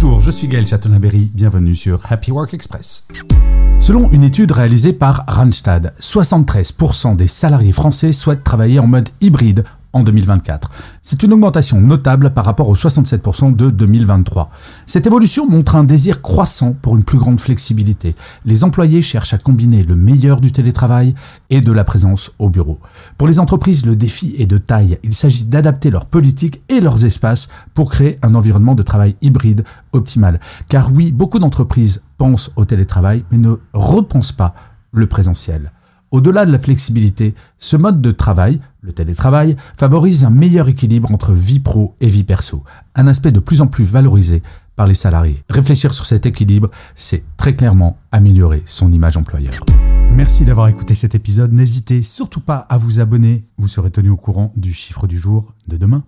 Bonjour, je suis Gaël Chatonaberry, bienvenue sur Happy Work Express. Selon une étude réalisée par Randstad, 73% des salariés français souhaitent travailler en mode hybride en 2024. C'est une augmentation notable par rapport aux 67% de 2023. Cette évolution montre un désir croissant pour une plus grande flexibilité. Les employés cherchent à combiner le meilleur du télétravail et de la présence au bureau. Pour les entreprises, le défi est de taille. Il s'agit d'adapter leurs politiques et leurs espaces pour créer un environnement de travail hybride optimal. Car oui, beaucoup d'entreprises pensent au télétravail mais ne repensent pas le présentiel. Au-delà de la flexibilité, ce mode de travail, le télétravail, favorise un meilleur équilibre entre vie pro et vie perso, un aspect de plus en plus valorisé par les salariés. Réfléchir sur cet équilibre, c'est très clairement améliorer son image employeur. Merci d'avoir écouté cet épisode. N'hésitez surtout pas à vous abonner. Vous serez tenu au courant du chiffre du jour de demain.